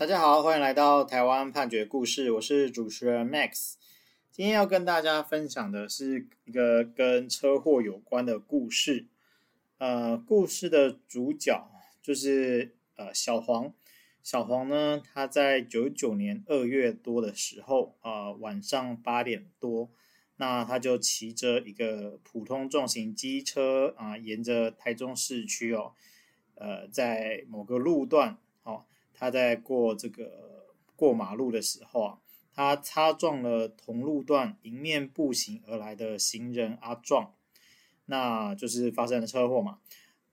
大家好，欢迎来到台湾判决故事，我是主持人 Max。今天要跟大家分享的是一个跟车祸有关的故事。呃，故事的主角就是呃小黄。小黄呢，他在九九年二月多的时候，呃，晚上八点多，那他就骑着一个普通重型机车啊，沿着台中市区哦，呃，在某个路段，哦，他在过这个过马路的时候啊，他擦撞了同路段迎面步行而来的行人阿壮，那就是发生了车祸嘛。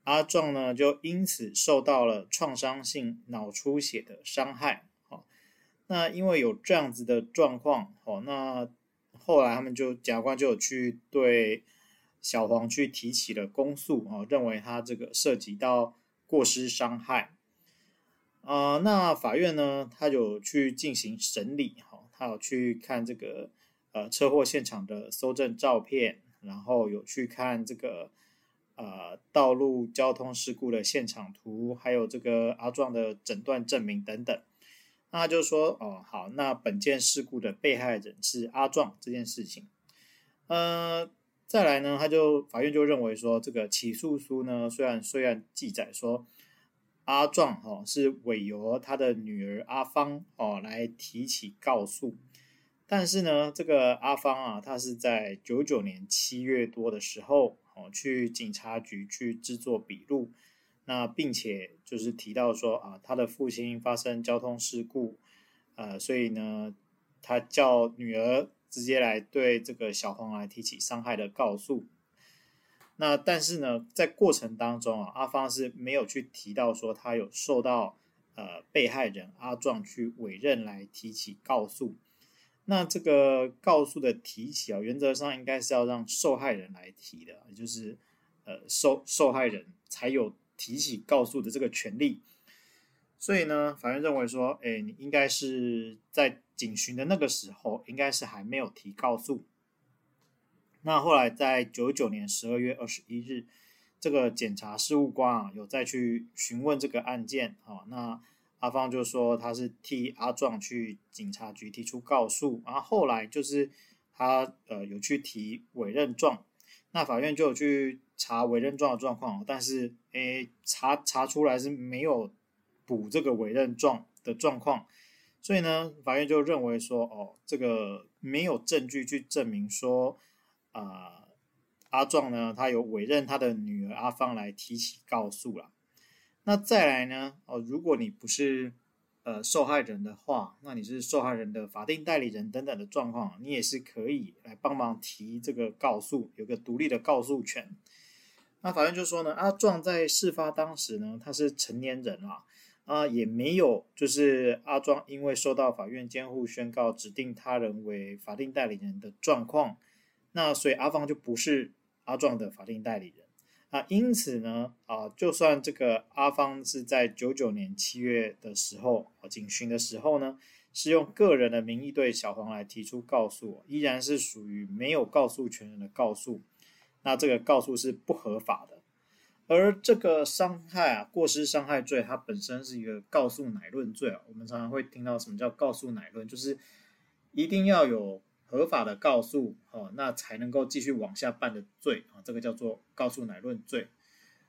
阿壮呢，就因此受到了创伤性脑出血的伤害。好，那因为有这样子的状况，好，那后来他们就检察官就有去对小黄去提起了公诉，哦，认为他这个涉及到过失伤害。啊、那法院呢，他有去进行审理，哈，他有去看这个呃车祸现场的搜证照片，然后有去看这个。呃，道路交通事故的现场图，还有这个阿壮的诊断证明等等，那就说，哦，好，那本件事故的被害人是阿壮这件事情，呃，再来呢，他就法院就认为说，这个起诉书呢，虽然虽然记载说阿壮哦是委由他的女儿阿芳哦来提起告诉，但是呢，这个阿芳啊，他是在九九年七月多的时候。哦，去警察局去制作笔录，那并且就是提到说啊，他的父亲发生交通事故，呃，所以呢，他叫女儿直接来对这个小黄来提起伤害的告诉。那但是呢，在过程当中啊，阿芳是没有去提到说他有受到呃被害人阿壮去委任来提起告诉。那这个告诉的提起啊，原则上应该是要让受害人来提的，也就是呃受受害人才有提起告诉的这个权利。所以呢，法院认为说，哎，你应该是在警询的那个时候，应该是还没有提告诉。那后来在九九年十二月二十一日，这个检察事务官啊有再去询问这个案件啊，那。阿芳就说他是替阿壮去警察局提出告诉，然后后来就是他呃有去提委任状，那法院就有去查委任状的状况，但是诶查查出来是没有补这个委任状的状况，所以呢法院就认为说哦这个没有证据去证明说啊、阿壮呢他有委任他的女儿阿芳来提起告诉了。那再来呢？哦，如果你不是呃受害人的话，那你是受害人的法定代理人等等的状况，你也是可以来帮忙提这个告诉，有个独立的告诉权。那法院就说呢，阿壮在事发当时呢，他是成年人啊，啊也没有就是阿壮因为受到法院监护宣告指定他人为法定代理人的状况，那所以阿芳就不是阿壮的法定代理人。啊，因此呢，啊，就算这个阿芳是在九九年七月的时候，啊，警询的时候呢，是用个人的名义对小黄来提出告诉，依然是属于没有告诉权人的告诉，那这个告诉是不合法的。而这个伤害啊，过失伤害罪，它本身是一个告诉乃论罪啊。我们常常会听到什么叫告诉乃论，就是一定要有。合法的告诉，哦，那才能够继续往下办的罪啊，这个叫做告诉乃论罪。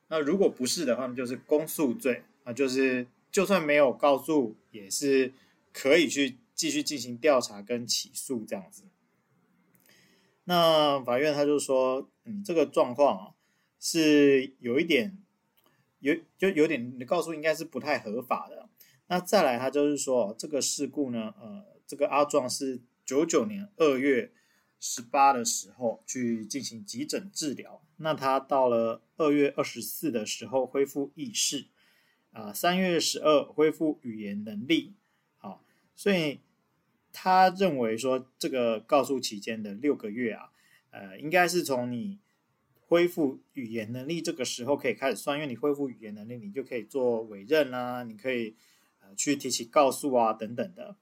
那如果不是的话，那就是公诉罪啊，就是就算没有告诉，也是可以去继续进行调查跟起诉这样子。那法院他就说，嗯，这个状况啊是有一点有就有点，你告诉应该是不太合法的。那再来，他就是说这个事故呢，呃，这个阿壮是。九九年二月十八的时候去进行急诊治疗，那他到了二月二十四的时候恢复意识，啊，三月十二恢复语言能力，好，所以他认为说这个告诉期间的六个月啊，呃，应该是从你恢复语言能力这个时候可以开始算，因为你恢复语言能力，你就可以做委任啊，你可以呃去提起告诉啊等等的，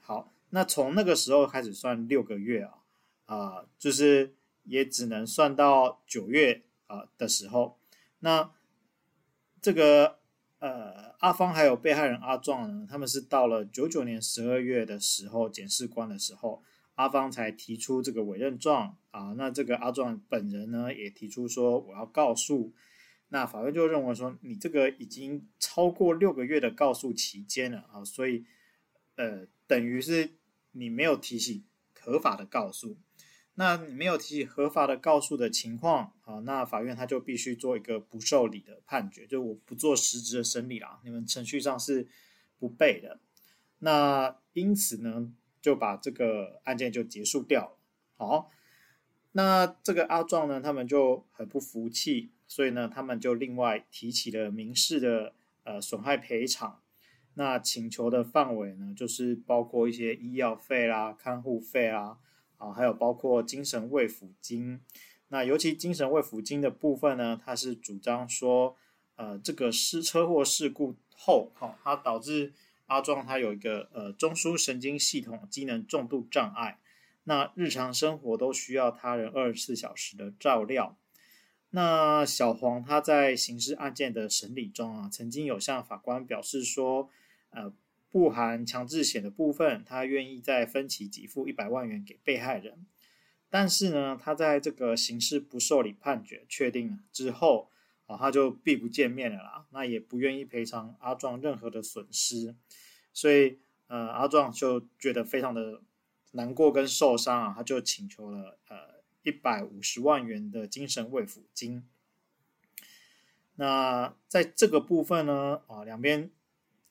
好。那从那个时候开始算六个月啊，啊、就是也只能算到九月啊、的时候。那这个呃，阿芳还有被害人阿壮呢，他们是到了九九年十二月的时候，检视官的时候，阿芳才提出这个委任状啊。那这个阿壮本人呢，也提出说我要告诉。那法院就认为说，你这个已经超过六个月的告诉期间了啊，所以呃，等于是你没有提起合法的告诉。那你没有提起合法的告诉的情况啊，那法院他就必须做一个不受理的判决，就我不做实质的审理啦，你们程序上是不备的。那因此呢，就把这个案件就结束掉了。好，那这个阿壮呢，他们就很不服气。所以呢，他们就另外提起了民事的呃损害赔偿。那请求的范围呢，就是包括一些医药费啦、看护费啦，啊，还有包括精神慰抚金。那尤其精神慰抚金的部分呢，他是主张说，呃，这个失车祸事故后，哈、哦，它导致阿壮他有一个呃中枢神经系统机能重度障碍，那日常生活都需要他人二十四小时的照料。那小黄他在刑事案件的审理中啊，曾经有向法官表示说，呃，不含强制险的部分，他愿意再分期给付一百万元给被害人。但是呢，他在这个刑事不受理判决确定了之后，啊，他就避不见面了啦。那也不愿意赔偿阿壮任何的损失，所以呃，阿壮就觉得非常的难过跟受伤啊，他就请求了呃。一百五十万元的精神慰抚金。那在这个部分呢，啊，两边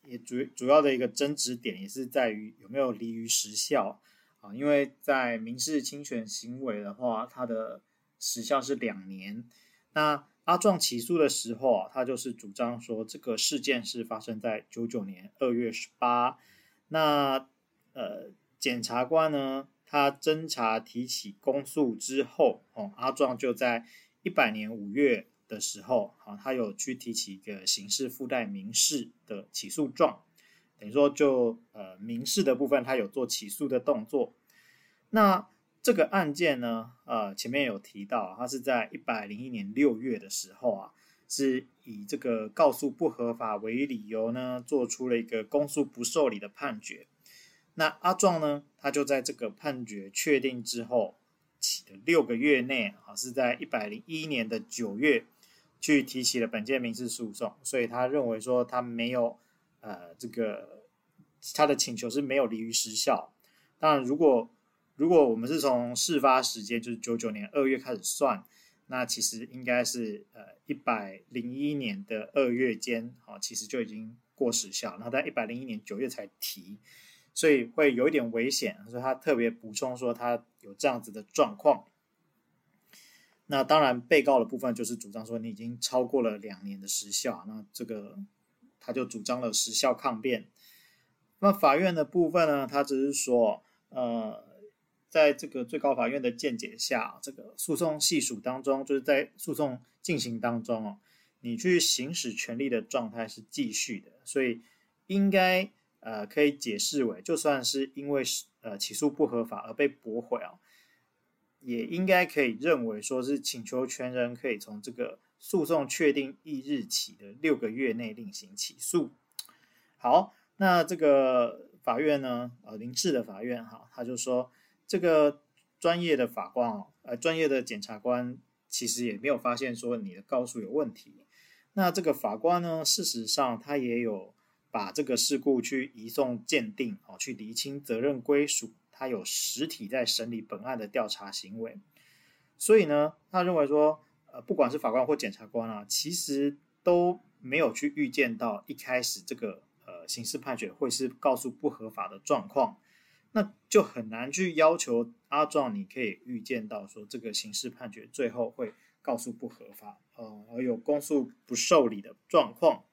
也主主要的一个争执点也是在于有没有离于时效啊，因为在民事侵权行为的话，它的时效是两年。那阿壮起诉的时候啊，他就是主张说这个事件是发生在九九年二月十八。那呃，检察官呢？他侦查提起公诉之后，哦，阿壮就在一百年五月的时候，啊，他有去提起一个刑事附带民事的起诉状，等于说就呃民事的部分，他有做起诉的动作。那这个案件呢，呃，前面有提到，他是在一百零一年六月的时候啊，是以这个告诉不合法为理由呢，做出了一个公诉不受理的判决。那阿壮呢，他就在这个判决确定之后起的六个月内啊，是在一百零一年的九月去提起了本件民事诉讼，所以他认为说他没有呃这个他的请求是没有利于时效。当然，如果如果我们是从事发时间就是九九年二月开始算，那其实应该是呃一百零一年的二月间啊，其实就已经过时效，然后在一百零一年九月才提。所以会有一点危险，所以他特别补充说他有这样子的状况。那当然，被告的部分就是主张说你已经超过了两年的时效，那这个他就主张了时效抗辩。那法院的部分呢，他只是说，呃，在这个最高法院的见解下，这个诉讼系数当中，就是在诉讼进行当中哦，你去行使权利的状态是继续的，所以应该。呃，可以解释为，就算是因为呃起诉不合法而被驳回啊，也应该可以认为说是请求权人可以从这个诉讼确定翌日起的六个月内另行起诉。好，那这个法院呢，呃，民事的法院哈，他就说这个专业的法官哦，呃，专业的检察官其实也没有发现说你的告诉有问题。那这个法官呢，事实上他也有。把这个事故去移送鉴定，哦，去厘清责任归属，他有实体在审理本案的调查行为，所以呢，他认为说，呃，不管是法官或检察官啊，其实都没有去预见到一开始这个呃刑事判决会是告诉不合法的状况，那就很难去要求阿壮你可以预见到说这个刑事判决最后会告诉不合法，呃，而有公诉不受理的状况。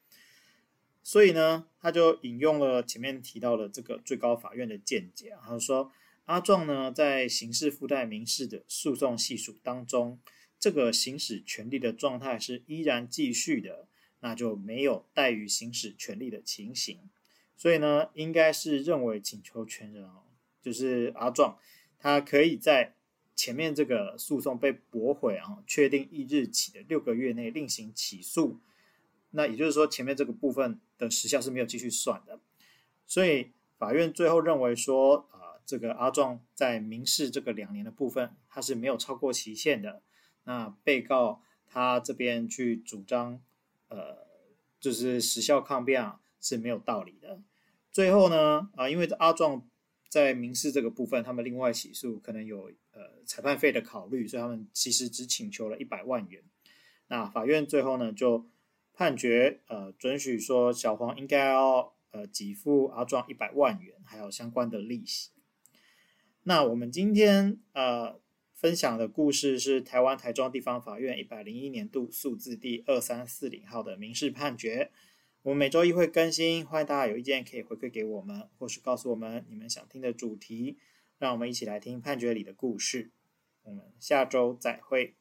所以呢，他就引用了前面提到的这个最高法院的见解，他说阿壮呢在刑事附带民事的诉讼系数当中，这个行使权利的状态是依然继续的，那就没有怠于行使权利的情形。所以呢，应该是认为请求权人哦，就是阿壮，他可以在前面这个诉讼被驳回啊，确定翌日起的六个月内另行起诉。那也就是说，前面这个部分的时效是没有继续算的。所以法院最后认为说，啊、这个阿壮在民事这个两年的部分，他是没有超过期限的。那被告他这边去主张，呃，就是时效抗辩啊，是没有道理的。最后呢，啊、因为阿壮在民事这个部分，他们另外起诉可能有呃裁判费的考虑，所以他们其实只请求了一百万元。那法院最后呢，就判决呃准许说小黄应该要呃给付阿壮一百万元，还有相关的利息。那我们今天呃分享的故事是台湾台中地方法院一百零一年度诉字第二三四零号的民事判决。我们每周一会更新，欢迎大家有意见可以回馈给我们，或是告诉我们你们想听的主题，让我们一起来听判决里的故事。我们下周再会。